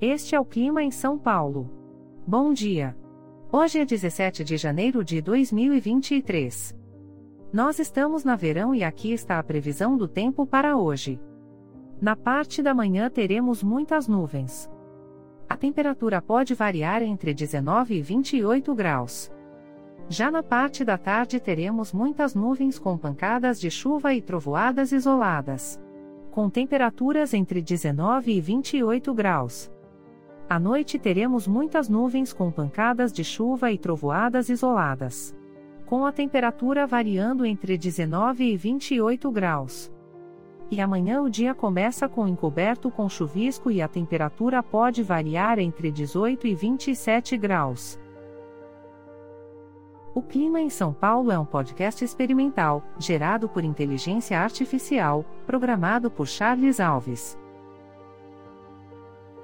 Este é o clima em São Paulo. Bom dia. Hoje é 17 de janeiro de 2023. Nós estamos na verão e aqui está a previsão do tempo para hoje. Na parte da manhã teremos muitas nuvens. A temperatura pode variar entre 19 e 28 graus. Já na parte da tarde teremos muitas nuvens com pancadas de chuva e trovoadas isoladas. Com temperaturas entre 19 e 28 graus. À noite teremos muitas nuvens com pancadas de chuva e trovoadas isoladas. Com a temperatura variando entre 19 e 28 graus. E amanhã o dia começa com encoberto com chuvisco e a temperatura pode variar entre 18 e 27 graus. O Clima em São Paulo é um podcast experimental, gerado por inteligência artificial, programado por Charles Alves.